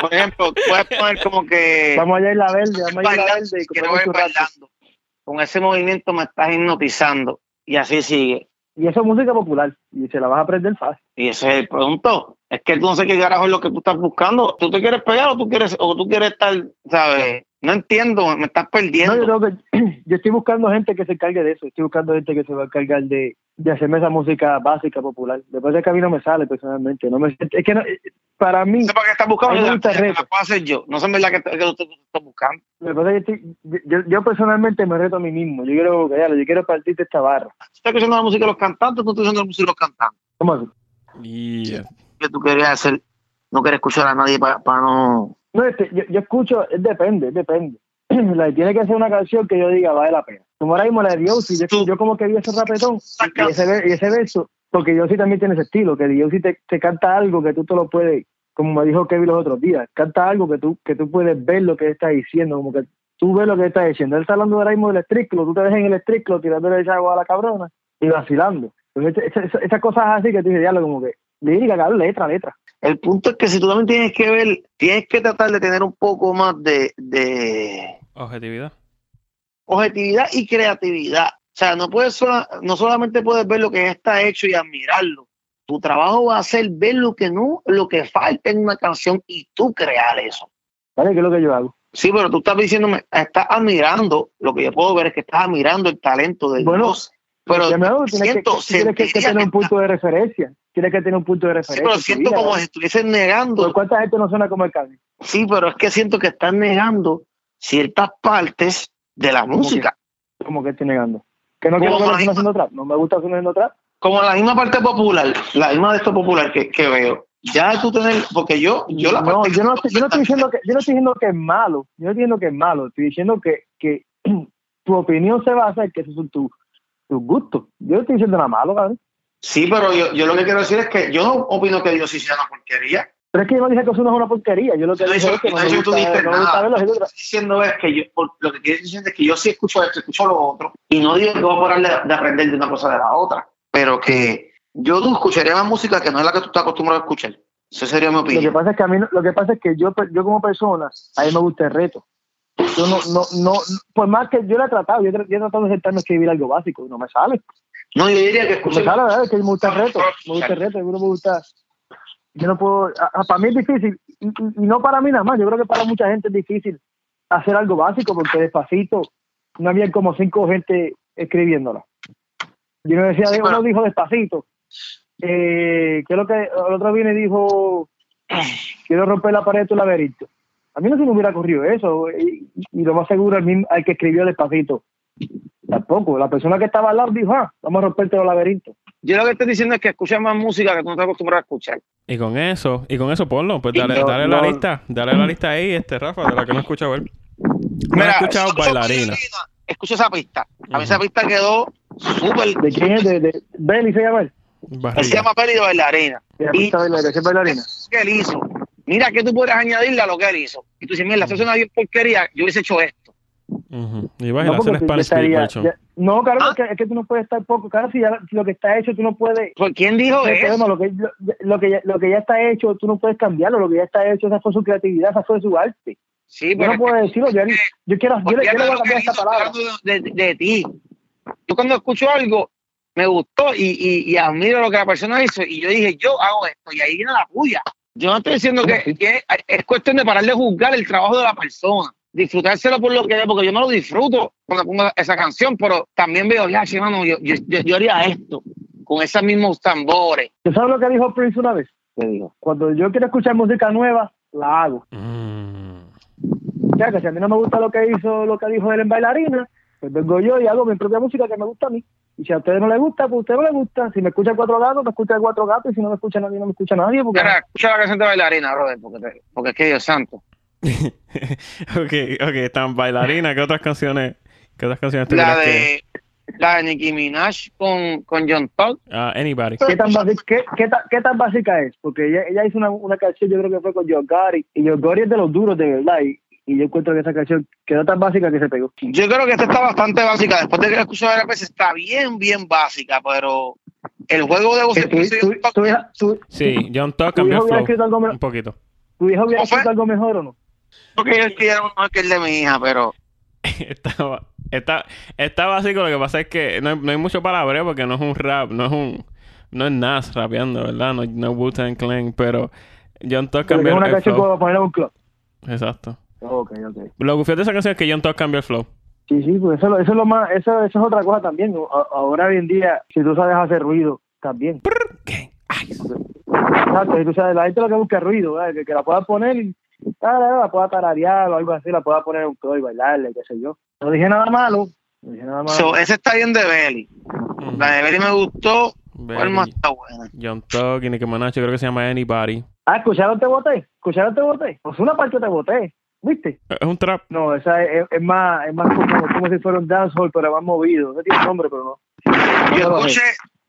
por ejemplo, puedes poner como que Vamos allá en la verde, vamos allá en la verde y ver churrasco. bailando. Con ese movimiento me estás hipnotizando. Y así sigue. Y eso es música popular, y se la vas a aprender fácil. Y ese es el punto. Es que tú no sé qué carajo es lo que tú estás buscando. ¿Tú te quieres pegar o tú quieres, o tú quieres estar, sabes? No entiendo, me estás No, perdiendo. yo, que, estoy buscando gente que se encargue de eso, estoy buscando gente que se va a encargar de, de hacerme esa música básica, popular. Después de que a mí no me sale personalmente, no me, es que no, para mí, No sé para qué estás buscando. Yo gusta el la, puedo hacer yo. No sé en verdad que, que tú, tú estás buscando. Que que estoy- yo, yo personalmente me reto a mí mismo. Yo quiero, ya, yo quiero partir de esta barra. ¿Tú estás escuchando la música de los cantantes o tú estás escuchando la música de los cantantes? ¿Cómo así? Yeah. Que tú querías hacer, no quieres escuchar a nadie para no. No, este, yo, yo escucho, es depende, depende. Tiene que ser una canción que yo diga vale la pena. Como ahora mismo la de Dios, yo, yo como que vi ese rapetón y ese, y ese verso, porque sí también tiene ese estilo, que Dios te, te canta algo que tú te lo puedes, como me dijo Kevin los otros días, canta algo que tú, que tú puedes ver lo que está diciendo, como que tú ves lo que está diciendo. Él está hablando ahora mismo del estriclo, tú te ves en el estriclo tirándole esa agua a la cabrona y vacilando. Entonces, esa- esa- esas cosas así que tú dices, diablo, como que lírica, cabrón, letra, letra. El punto es que si tú también tienes que ver, tienes que tratar de tener un poco más de, de Objetividad. objetividad y creatividad. O sea, no puedes sola- no solamente puedes ver lo que ya está hecho y admirarlo. Tu trabajo va a ser ver lo que no, lo que falta en una canción y tú crear eso. ¿Vale? ¿Qué es lo que yo hago? Sí, pero tú estás diciéndome, estás admirando, lo que yo puedo ver es que estás admirando el talento de Bueno, Dios. Pero tienes que, siento, tienes que, tener un punto de referencia. Tienes que tener un punto de Sí, referencia. pero en tu siento vida, como si estuviesen negando. ¿Por ¿Cuánta gente no suena como el Cali? Sí, pero es que siento que están negando ciertas partes de la música. Como que estoy negando. Que no quiero que estén haciendo atrás. No me gusta haciendo haciendo atrás. Como la misma parte popular, la misma de esto popular que, que veo. Ya tú tener, porque yo, yo la no, yo no, estoy- yo no estoy diciendo que yo no estoy diciendo que es malo. Yo no estoy diciendo que es malo. Estoy diciendo que, que tu opinión se basa en que esos son tus tus gustos. Yo no estoy diciendo nada malo, cabrón. Sí, pero yo, yo lo que quiero decir es que yo no opino que Dios sí sea una porquería. Pero es que yo no dije que eso no es una porquería. Yo lo que No, dije eso- es que no no, me eso tú gusta, dices no me gusta nada. verlo haciendo Lo que atrás. estoy diciendo es que yo, lo que estoy diciendo es que yo sí escucho esto, escucho lo otro, y no digo que voy a parar de, de aprender de una cosa de la otra, pero que yo tú escucharía más música que no es la que tú estás acostumbrado a escuchar. Esa sería mi Lo que opinión. pasa es que a mí, no- lo que pasa es que yo, yo como persona, a mí me gusta el reto. Yo no, no, no, por más que yo lo he tratado, yo he, tra- yo he tratado de sentarme a escribir algo básico y no me sale. No, yo diría que Me escuché sale, ¿verdad? Es que me gusta el reto, me gusta el reto, no me gusta. Yo no puedo, a- a- para mí es difícil, y, y- y no para mí nada más, yo creo que para mucha gente es difícil hacer algo básico porque despacito no había como cinco gente escribiéndola. Y uno decía, Sí, uno pero- dijo despacito, eh, que es lo que el otro viene y dijo, quiero romper la pared de tu laberinto. A mí no se me hubiera ocurrido eso, y, y lo más seguro el mismo, al que escribió despacito. Tampoco, la persona que estaba al lado dijo, ah, vamos a romperte los laberintos. Yo lo que estoy diciendo es que escuchas más música que tú no estás acostumbrado a escuchar. Y con eso, y con eso ponlo, pues dale, No, dale la lista, dale la lista ahí, este Rafa, de la que no he escuchado él. No he Mira, escuchado escucho bailarina. Escucha esa pista. A mí esa pista quedó súper. ¿De quién es? ¿De, de Belly se llama él? Él se llama Peli de bailarina. De la Y- pista bailarina, ¿qué es bailarina? que él hizo. Mira que tú puedes añadirle a lo que él hizo. Y tú dices, mira, eso es una porquería, yo hubiese hecho esto. Ujú. Y vas a No, hacer Spanish estaría- ya- no, claro, Ah. es, que, es que tú no puedes estar poco. Claro, si, ya, lo que está hecho, tú no puedes. Pues, ¿Quién dijo eso? lo, que, lo, lo que ya, lo que ya está hecho, tú no puedes cambiarlo. Lo que ya está hecho, esa fue su creatividad, esa fue su arte. Sí, Yo pero no es puedo decirlo. Yo, yo quiero, yo, le- yo le de voy a cambiar esta palabra. estoy hablando de, de- de ti. Yo cuando escucho algo, me gustó y, y, y admiro lo que la persona hizo y yo dije, yo hago esto y ahí viene la puya. Yo no estoy diciendo que, que es cuestión de parar de juzgar el trabajo de la persona, disfrutárselo por lo que es, porque yo me lo disfruto cuando pongo esa canción, pero también veo, ya, mano, yo, yo, yo- yo haría esto con esos mismos tambores. ¿Tú sabes lo que dijo Prince una vez? ¿Qué digo? Cuando yo quiero escuchar música nueva, la hago. Mm. O sea, que si a mí no me gusta lo que hizo, lo que dijo él en bailarina, pues vengo yo y hago mi propia música que me gusta a mí. Y si a ustedes no les gusta, pues a ustedes no les gusta. Si me escucha cuatro gatos, me escucha cuatro gatos. Y si no me escucha nadie, no me escucha nadie. Porque Mira, escucha la canción de bailarina, brother, porque, te- porque es que Dios santo. ok, ok, están bailarinas. ¿Qué otras canciones? ¿Qué otras canciones tú La crees que- de, la de Nicki Minaj con, con John Todd. Ah, anybody. ¿Qué tan, básica, qué, qué tan- qué tan básica es? Porque ella, ella hizo una, una canción, yo creo que fue con Joe Gotti, y Joe Gotti es de los duros, de verdad, y, y yo encuentro que esa canción quedó tan básica que se pegó. Yo creo que esta está bastante básica. Después de que la escucho varias veces, está bien, bien básica, pero el juego de hija- tu- Sí, John Todd cambió un poquito. tu hijo hubiera escrito algo mejor o no? porque yo escribieron mejor que el de mi hija, pero está, está, está básico. Lo que pasa es que no hay, no hay mucho palabreo porque no es un rap, no es un, no es Nas rapeando, ¿verdad? No, no es Wu-Tang Clan, pero John Todd cambió es una el canción flow. para poner en un club. Exacto. Ok, ok. Lo que fue de esa canción es que John Todd cambió el flow. Sí, sí, pues eso, eso es lo más, eso, eso es otra cosa también. Ahora hoy en día, si tú sabes hacer ruido, también. Gang. Ice. Exacto, si tú sabes, la gente lo que busca es ruido, ¿verdad? que, que la pueda poner y ah, la pueda tararear o algo así, la pueda poner en un club y bailarle, qué sé yo. No dije nada malo, no dije nada malo. so, ese está bien de Belly. La de Belly me gustó. Belly, ¿Cuál más está buena? John yo creo que se llama Anybody. ah, ¿escucharon te boté? ¿Escucharon te boté? Pues una parte te boté, ¿viste? Es un trap. No, esa es, es más, es más como, como si fuera un dancehall, pero más movido. No tiene nombre, pero no. Yo escuché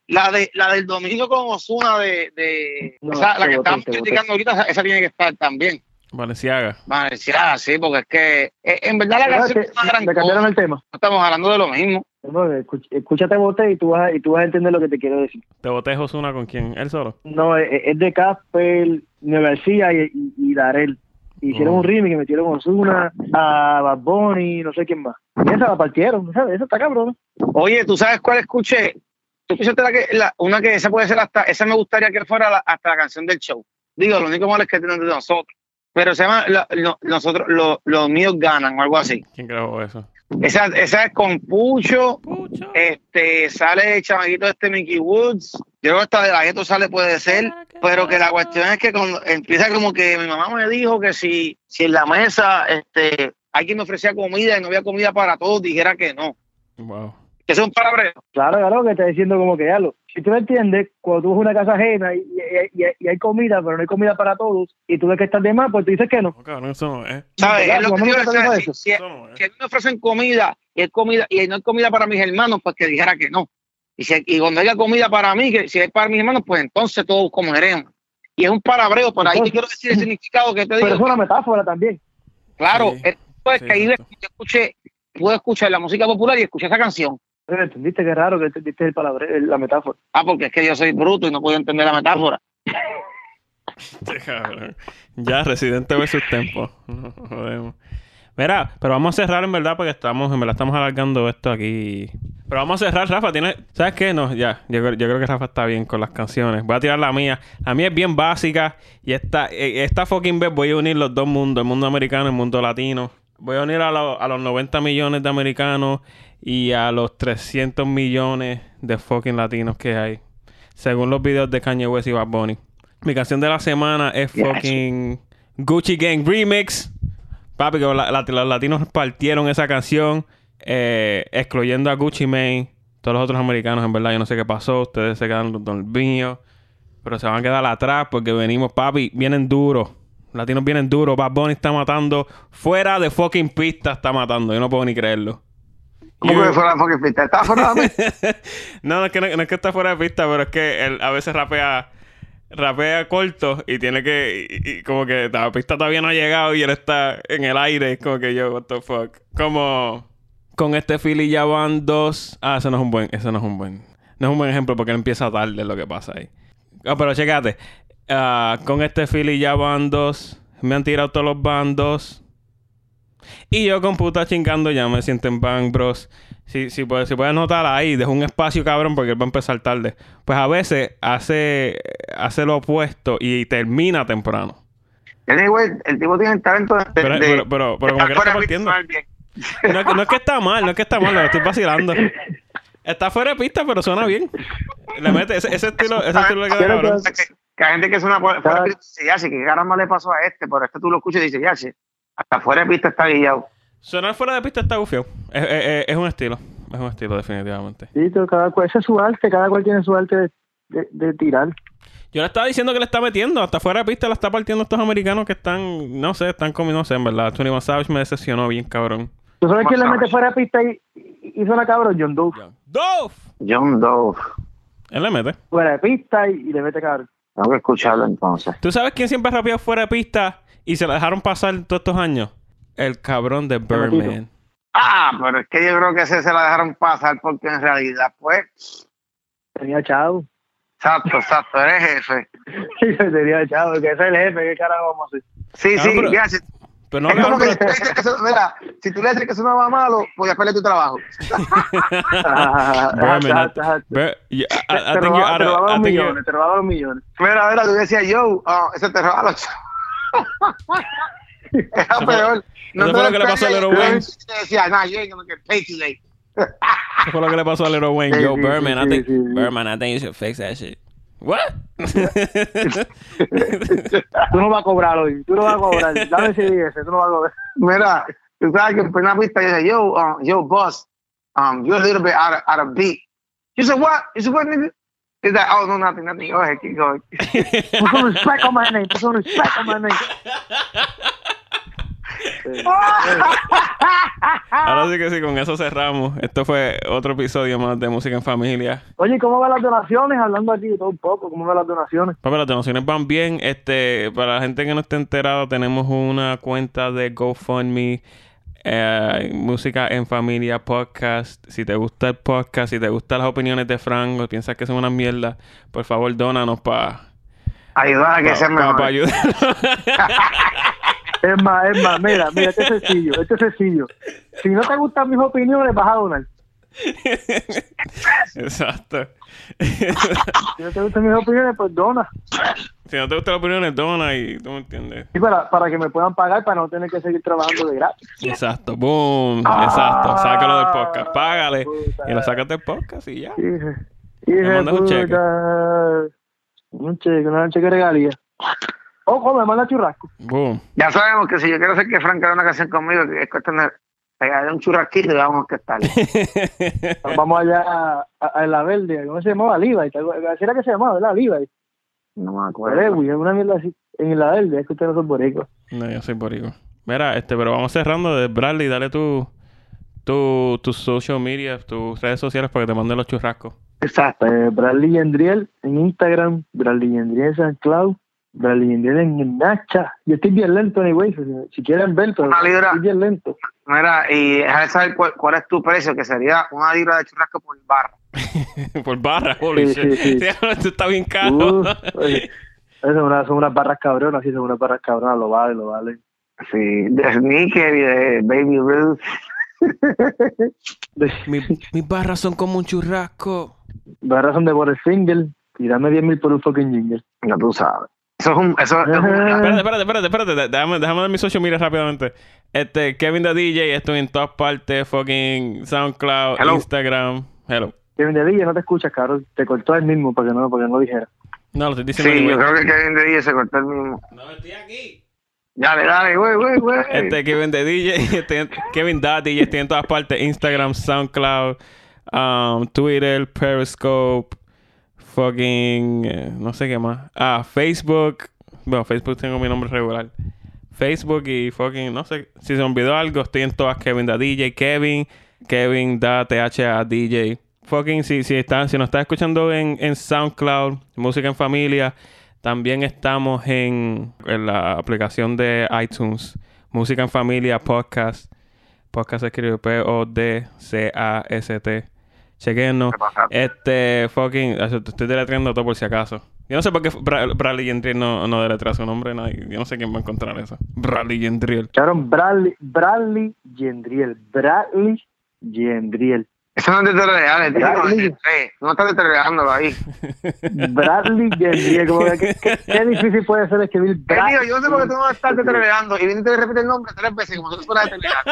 la de la del domingo con Osuna de, de No, esa, la que estamos criticando ahorita, esa, tiene que estar también. Valenciaga. Vale, sí, porque es que eh, en verdad la ¿Verdad canción es una gran cambiaron cosa. el tema? No estamos hablando de lo mismo. No, escúchate boté y tú, vas a, y tú vas a entender lo que te quiero decir. ¿Te boté Osuna con quién? ¿Él solo? No, es, es de Casper, García y, y, y Darel. Hicieron Oh. un remix que metieron a Ozuna, a Bad Bunny, no sé quién más. Y esa la partieron, ¿sabes? Esa está cabrón. Oye, ¿tú sabes cuál escuché? ¿Tú escuchaste la que, la, una que esa puede ser hasta, esa me gustaría que fuera la- hasta la canción del show? Digo, lo único malo es que tienen de nosotros. Pero se llama la- lo- Nosotros, lo- los míos ganan o algo así. ¿Quién grabó eso? Esa, esa es con Pucho, Pucho. este, sale el chamaquito este Mickey Woods. Yo creo que hasta de la gueto sale puede ser. Pero que la cuestión es que cuando empieza como que mi mamá me dijo que si, si en la mesa este, alguien me ofrecía comida y no había comida para todos, dijera que no. Wow. Que eso es un palabreo. Claro, claro, que está diciendo como que ya lo. Si tú lo entiendes, cuando tú vas a una casa ajena y, y- y- y hay comida, pero no hay comida para todos, y tú ves que estás de más, pues tú dices que no. No, cabrón, eso no es. ¿Sabes? Es lo que digo, nunca te o sea, si, eso. si- Eso no es. si me ofrecen comida y, hay comida y no hay comida para mis hermanos, pues que dijera que no. Y, si, y cuando haya comida para mí, que si hay para mis hermanos, pues entonces todos comeremos. Y es un palabreo, pero ahí te quiero decir el significado que te Pero digo. es una metáfora también. Claro, Sí. es, Sí, que ahí ves exacto. que yo escuché, pude escuchar la música popular y escuché esa canción. Pero ¿Entendiste qué raro que entendiste el la metáfora? Ah, porque es que yo soy bruto y no puedo entender la metáfora. Ya, Residente versus Tempo. No, jodemos. Mira, pero vamos a cerrar en verdad porque estamos, en verdad estamos alargando esto aquí. Pero vamos a cerrar, Rafa. ¿tienes, ¿Sabes qué? No, ya. Yo, creo- yo creo que Rafa está bien con las canciones. Voy a tirar la mía. La mía es bien básica. Y esta, eh, esta fucking vez voy a unir los dos mundos: el mundo americano y el mundo latino. Voy a unir a, lo- a los 90 millones de americanos y a los 300 millones de fucking latinos que hay. Según los videos de Kanye West y Bad Bunny. Mi canción de la semana es fucking Gucci Gang Remix. Papi, que la- la- los latinos partieron esa canción, eh, excluyendo a Gucci Mane. Todos los otros americanos, en verdad, yo no sé qué pasó. Ustedes se quedan dormidos. Pero se van a quedar atrás porque venimos, papi, vienen duros. Latinos vienen duros. Bad Bunny está matando. Fuera de fucking pista está matando. Yo no puedo ni creerlo. ¿Cómo You- que fuera de fucking pista? ¿Estaba fuera de pista? no, no es, que no, no es que está fuera de pista, pero es que él a veces rapea rapea corto y tiene que. y- como que la pista todavía no ha llegado y él está en el aire. Como que yo, what the fuck. Como. Con este Philly ya van dos. Ah, ese no es un buen. Ese no es un buen. No es un buen ejemplo porque él empieza tarde lo que pasa ahí. Ah, pero checate. Ah, con este Philly ya van dos. Me han tirado todos los bandos. Y yo con puta chingando ya me siento en Bang Bros. Si, si, puedes, si puedes notar ahí, dejo un espacio cabrón porque él va a empezar tarde. Pues a veces hace, hace lo opuesto y termina temprano. Anyway, el tipo tiene el talento de. Pero, de- pero, pero, pero como que está partiendo. No, es que- no es que está mal, no es que está mal, lo estoy vacilando. Está fuera de pista, pero suena bien. Le mete ese, ese estilo, ese estilo Quiero cabrón. Que, que hay gente que suena por, fuera de pista y dice, ya, ¿qué caramba le pasó a este? Pero este tú lo escuchas y dices, ya, hasta fuera de pista está guillado. Sonar fuera de pista está gufio. Es, es- es- es un estilo. Es un estilo, definitivamente. Sí, pero cada cual, ese es su arte, cada cual tiene su arte de, de- de tirar. Yo le estaba diciendo que le está metiendo. Hasta fuera de pista la está partiendo estos americanos que están, no sé, están comiendo, no sé, en verdad. Tony Savage me decepcionó bien, cabrón. ¿Tú sabes quién le mete fuera de pista y, y, y suena cabrón? John Doe. ¡Dove! John Doe. Él le mete. Fuera de pista y, y le mete cabrón. Tengo que escucharlo entonces. ¿Tú sabes quién siempre ha rapeado fuera de pista y se la dejaron pasar todos estos años? El cabrón de Birdman. Ah, pero es que yo creo que ese se la dejaron pasar porque en realidad, pues, Tenía chavo. exacto, exacto, eres jefe. Sí, tenía chavo, que ese es el jefe, ¿qué carajo vamos a hacer? Sí, sí, pero- ya, si, Pero no, es como que si tú le dices que eso, mira, si tú le dices que eso no va malo, pues ya perdí tu trabajo. Yeah, I, I Te robaban los millones, te robaban los millones. Mira, mira, tú decías, yo, ah, ese te roba los Era peor. eso fue lo que le pasó a Lil Wayne. Decía, ain't gonna get paid today. Eso fue lo que le pasó a Little Wayne. Yo, sí, I think. Birdman, I think you should fix that shit. What? Tú no vas a cobrar hoy, tú no vas a cobrar. Dame ese ese, tú no vas a cobrar. Mira, tú sabes que en una pista yo decía, yo, uh, yo, boss, um, you're a little bit out of, out of beat. You said, what? You said, what, nigga? He's like, oh, no, nothing, nothing. Go ahead, keep going. Put some respect on my name, put some respect on my name. Ahora sí que sí, con eso cerramos. Esto fue otro episodio más de Música en Familia. Oye, ¿cómo van las donaciones? Hablando aquí de todo un poco, ¿cómo van las donaciones? Papi, las donaciones van bien. Este, para la gente que no esté enterada, tenemos una cuenta de GoFundMe. eh, música en familia podcast. Si te gusta el podcast, si te gustan las opiniones de Frank o piensas que son una mierda, por favor, dónanos para Ayudar a que sea mejor. ayudar. Es más, es más, mira, mira, este es sencillo, este es sencillo. Si no te gustan mis opiniones, vas a donar. Exacto. Si no te gustan mis opiniones, pues dona. si no te gustan las opiniones, dona y tú me entiendes. Y para, para que me puedan pagar, para no tener que seguir trabajando de gratis. Exacto, boom, exacto. Sácalo del podcast, págale y lo sacas del podcast y ya. Hija, hija un cheque. Un cheque, una cheque regalía. Ojo, me manda churrasco. Boom. Ya sabemos que si yo quiero hacer que Frank haga una canción conmigo, es cuestión de pegarle un churrasquito y vamos a estar. Vamos allá a, a, a La Verde, ¿cómo se llamaba? Levi. Así era que se llamaba, ¿verdad? Levi. No me acuerdo. es una mierda así. En La Verde, es que ustedes no son boricos. No, yo soy borico. Mira, este, pero vamos cerrando de Bradley, dale tu, tu, tus social media, tus redes sociales para que te manden los churrascos. Exacto. Eh, Bradley Yendriel en Instagram, Bradley Yendriel en San Cloud, Yendriel en Nacha. Yo estoy bien lento, anyway. Si, si quieren ver, pero Una libra. estoy bien lento. Mira, y déjame saber cuál, cuál es tu precio, que sería una libra de churrasco por barra. Por barra, holy Sí, shit. sí, sí. Esto está bien caro. Uh, oye, son, unas, son unas barras cabronas, sí, son unas barras cabronas, lo vale, lo vale. Sí, de Sneaker y de Baby Ruth. Mi- mis barras son como un churrasco. barras son de el single y dame 10 mil por un fucking jingle. No tú sabes. Eso es un. Eso es un- Espérate, espérate, espérate, espérate. Déjame, déjame dar mi social media rápidamente. Este, Kevin the DJ, estoy en todas partes, fucking SoundCloud, Hello. Instagram. Hello. Kevin de DJ no te escuchas, cabrón. Te cortó el mismo para que no, para que no dijera. No, lo estoy diciendo. Sí, yo creo que Kevin de DJ se cortó el mismo. No, estoy aquí. Dale, dale, güey, güey, güey. Este, Kevin the DJ, estoy en- Kevin the DJ, estoy en todas partes. Instagram, SoundCloud, um, Twitter, Periscope, fucking, eh, no sé qué más. Ah, Facebook. Bueno, Facebook tengo mi nombre regular. Facebook y fucking, no sé, si se me olvidó algo, estoy en todas Kevin the DJ, Kevin, Kevin da THA DJ. Fucking, si, si, está, si nos estás escuchando en, en SoundCloud, Música en Familia, También estamos en, en la aplicación de iTunes, Música en Familia Podcast. Podcast escribe P-O-D-C-A-S-T. Chequennos. Este, fucking, te estoy deletreando todo por si acaso. Yo no sé por qué Bra- Bradley Gendriel no, no deletrea su nombre. nadie- Yo no sé quién va a encontrar eso. Bradley Gendriel. Cabrón, Bradley, Bradley Gendriel. Bradley Gendriel. Eso no es de real, tío. Bradley. No, eh, no estás deteriorándolo ahí. Bradley Gendriel. Como que, ¿qué, qué, qué difícil puede ser escribir Eh, Bradley. tío, yo no sé por qué tú no estás deteriorando y vienes y te repites el nombre tres veces como si tú fueras a deteriorar.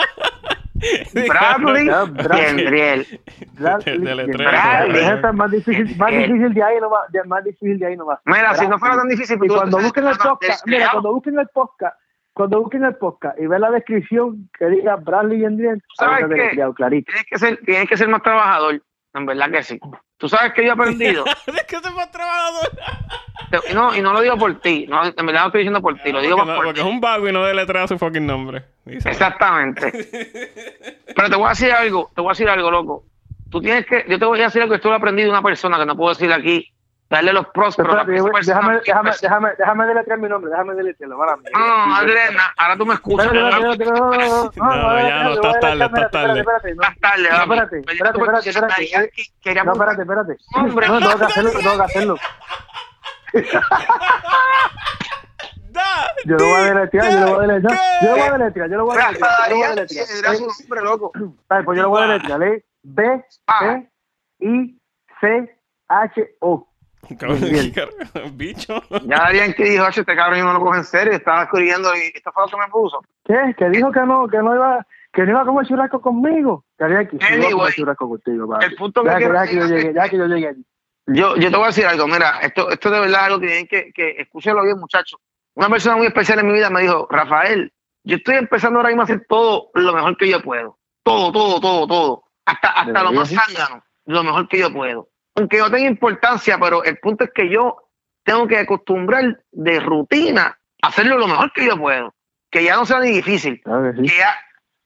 Bradley Bradley. Gendriel. Bradley estar más difícil, más difícil de ahí no va, de- más difícil de ahí no va. Mira, si no fuera tan difícil, Y tú- cuando busquen el podcast, mira, cuando busquen el podcast, cuando busquen el podcast y vean la descripción que diga Bradley Gendriel, ¿Sabes qué? Tienes que ser, tienes que ser más trabajador. En verdad que sí. Tú sabes que yo he aprendido. es que se fue trabajador. no, y no lo digo por ti. No, en verdad no estoy diciendo por ti. Lo digo Porque, más no- por porque ti. es un vago y no deletrea su fucking nombre. Exactamente. Pero te voy a decir algo. Te voy a decir algo, loco. Tú tienes que. Yo te voy a decir algo que esto lo aprendí de una persona que no puedo decir aquí. Darle los persona- déjame, déjame, déjame, déjame deletrear mi nombre, déjame deletrearlo. No, no, Adriana, ahora tú me escuchas. No, no, no, no, No, no, ya no, estás tarde, estás tarde. espérate, espérate, no. Más tarde, espérate, espérate, espérate, No, espérate, espérate. Hombre. No, tengo que hacerlo, tengo que hacerlo. Yo lo voy a di, deletrear, yo lo voy a deletrear. ¿qué? Yo lo voy a deletrear, yo lo voy a deletrear. Yo lo voy a deletrear. Era su nombre, loco. Pues yo lo voy a deletrear, ¿eh? B, Ah. E, I, C, H, O. Cabrón. Bicho. Ya Darían que dijo, "Oye, este cabrón yo no lo cojo en serio. Estaba escribiendo y esto fue lo que me puso. ¿Qué? Que dijo que no, que no iba, que no iba a comer churrasco conmigo. Que había que no iba a Anyway, comer churrasco contigo, papi. el punto que Ya que, ya que yo llegué, ya que yo llegué allí. Yo, yo te voy a decir algo, mira, esto, esto de verdad es algo que tienen que, que escúchelo bien, muchachos. Una persona muy especial en mi vida me dijo, Rafael, yo estoy empezando ahora mismo a hacer todo lo mejor que yo puedo. Todo, todo, todo, todo. Hasta, hasta lo ¿De más zángano, lo mejor que yo puedo. Aunque no tenga importancia, pero el punto es que yo tengo que acostumbrar de rutina a hacerlo lo mejor que yo puedo. Que ya no sea ni difícil. Claro que sí. Que ya,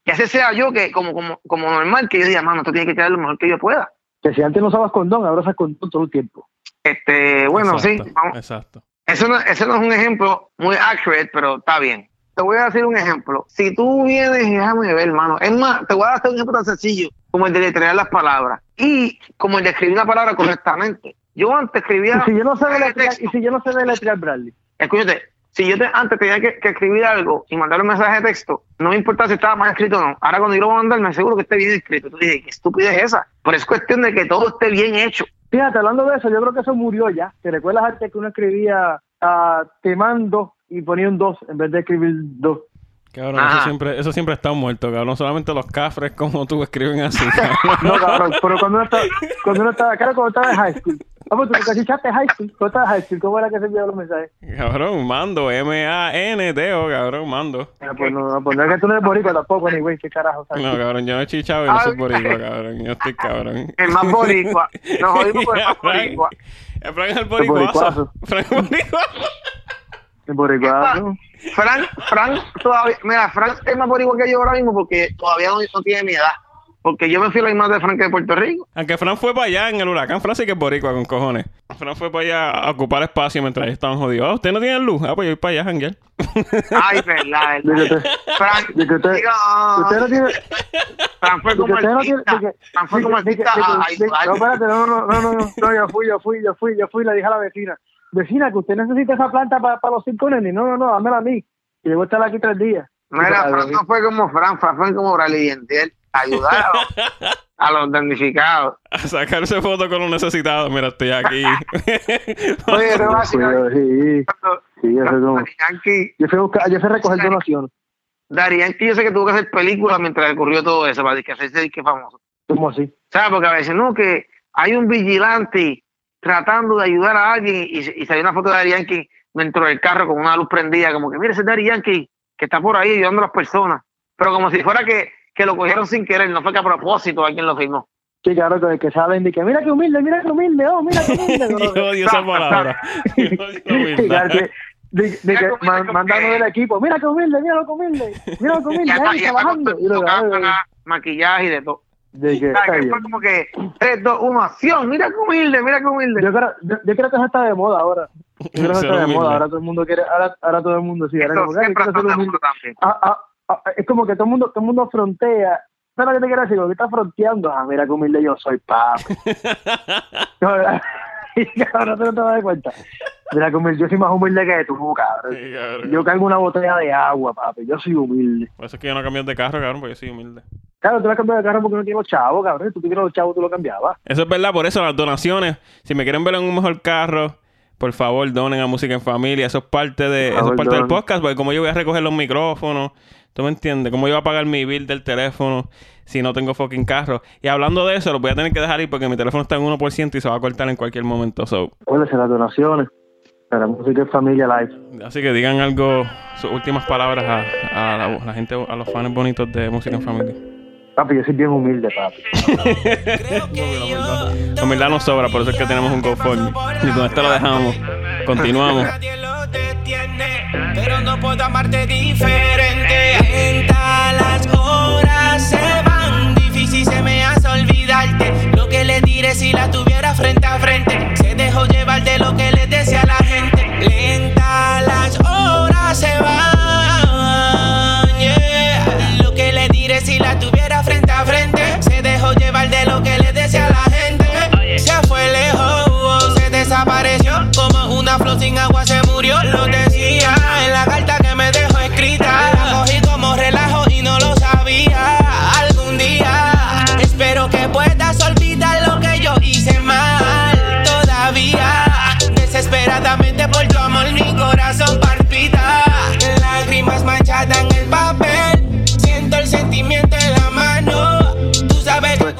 que ese sea yo que como, como, como normal, que yo diga, mano, esto tiene que quedar lo mejor que yo pueda. Que si antes no usabas condón, ahora usas condón todo el tiempo. Este, bueno, Exacto, sí, vamos, Exacto. Eso no, eso no es un ejemplo muy accurate, pero está bien. Te voy a decir un ejemplo. Si tú vienes, déjame ver, hermano. Es más, te voy a dar un ejemplo tan sencillo como el de letrear las palabras y como el de escribir una palabra correctamente. Yo antes escribía. Y si yo no sé deletrear, y si yo no sé deletrear Bradley. Escúchate, si yo te, antes tenía que, que escribir algo y mandar un mensaje de texto, no me importa si estaba mal escrito o no. Ahora cuando yo lo voy a mandar, me aseguro que esté bien escrito. Tú dices, qué estupidez es esa. Pero es cuestión de que todo esté bien hecho. Fíjate, hablando de eso, yo creo que eso murió ya. ¿Te recuerdas antes que uno escribía ah, te mando y ponía un 2 en vez de escribir 2? Cabrón, eso siempre, eso siempre está muerto, cabrón. Solamente los cafres como tú escriben así, cabrón. No, cabrón, pero cuando uno estaba, cuando uno estaba, claro, cuando estaba en high school. Vamos, tú casi echaste high school, cuando estabas en high school, ¿cómo era que se enviaban los mensajes? Cabrón, mando. M-A-N-D-O, cabrón, mando. Ah, pues no, no, pues no es que tú no eres boricua tampoco, ni güey, qué carajo. ¿sabes? No, cabrón, yo no he chichado y no soy Ay. boricua, cabrón. Yo estoy cabrón. El más boricua. Nos jodimos con el más boricua. Eh, Frank es el boricuazo. boricuazo. Frank es el boricuazo. El boricua, ¿no? Frank, Frank todavía, mira, Frank es más boricua que yo ahora mismo porque todavía no, no tiene mi edad. Porque yo me fui la misma de Frank que de Puerto Rico. Aunque Fran fue para allá en el huracán, Fran sí que es boricua con cojones. Fran fue para allá a ocupar espacio mientras ellos estaban jodidos. Ah, ¿Usted no tiene luz? Ah, pues yo voy para allá a janguear. Ay, verdad, verdad. usted, Frank, de que usted, usted no tiene, Frank fue como usted no tiene, artista. Frank fue como artista no, espérate, no, no, no, no, no, no, yo fui, yo fui, yo fui, yo fui, le dije a la vecina, vecina, que usted necesita esa planta para los cinco nenes, no, no, no, dámela a mí, y yo voy a estar aquí tres días. Mira, Y yo, Frank no fue como Frank, Frank fue como Bradley Dientiel. Ayudar a los, a los damnificados. A sacarse fotos con los necesitados. Mira, estoy aquí. Oye, algo. sí, sí, eso es como, Daddy Yankee, yo fui a buscar, yo fui a recoger donaciones, Yankee, yo sé que tuvo que hacer películas mientras ocurrió todo eso para que hacerse disque famoso. como así. ¿Sabes? Porque a veces no, que hay un vigilante tratando de ayudar a alguien y, y salió una foto de Daddy Yankee dentro del carro con una luz prendida, como que mire ese Daddy Yankee que está por ahí ayudando a las personas. Pero como si fuera que, que lo cogieron sin querer, no fue que a propósito alguien lo filmó. Sí, claro, que, que salen de que mira que humilde, mira que humilde, oh, mira que humilde. Yo odio esa palabra. Yo odio claro, que- de, de Mira que man- mandando del equipo, mira que humilde, mira lo que humilde, mira lo que humilde, ahí trabajando. Y lo- cámara, maquillaje y de todo. De que O sea, está que bien. fue como que 3, 2, 1, acción. Mira qué humilde, mira qué humilde. Yo creo, yo, yo creo que eso está de moda ahora. Yo creo que Ser está de moda. Ahora todo el mundo quiere, ahora, ahora todo el mundo sí. Ahora Eso como siempre de humilde. moda también. Ah, ah, ah, es como que todo el mundo, todo el mundo frontea. ¿Sabes lo que te quiero decir? Lo que está fronteando. Ah, mira qué humilde yo soy, papi. Ahora tú no te das cuenta. Mira. Yo soy más humilde que tú, cabrón. Sí, cabrón. Yo cargo una botella de agua, papi. Yo soy humilde. Por eso es que yo no cambio de carro, cabrón, porque yo soy humilde. Claro, tú lo has cambiado de carro porque no tienes los chavos, cabrón. Tú tienes los chavos, tú lo cambiabas. Eso es verdad, por eso las donaciones, si me quieren ver en un mejor carro, por favor donen a Música en Familia. Eso es parte de, eso es parte del podcast, porque como yo voy a recoger los micrófonos, ¿tú me entiendes? ¿Cómo yo voy a pagar mi bill del teléfono si no tengo fucking carro? Y hablando de eso, lo voy a tener que dejar ir porque mi teléfono está en 1% y se va a cortar en cualquier momento. So, Acuérdense las donaciones. Para música y familia live. así que digan algo, sus últimas palabras a, a la, la gente, a los fans bonitos de Música en Familia. Papi, yo soy bien humilde, papi. La humildad nos sobra, por eso es que tenemos un GoFundMe. Y con esto lo dejamos. Continuamos. Nadie lo detiene, pero no puedo amarte diferente. Las horas se van, difícil se me hace olvidarte. Lo que le diré si la tuviera frente a frente, se dejó llevar de lo que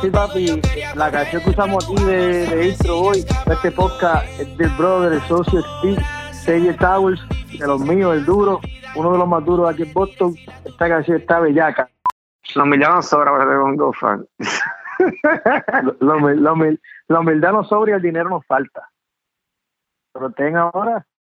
sí, papi, la canción que usamos aquí de, de intro hoy, este podcast, es del brother, el socio Steve, Xavier Towers, de los míos, el duro, uno de los más duros aquí en Boston. Esta canción está bellaca. La humildad no sobra para un GoFund. La, la humil- la humil- la humildad nos sobra y el dinero nos falta. Pero ten ahora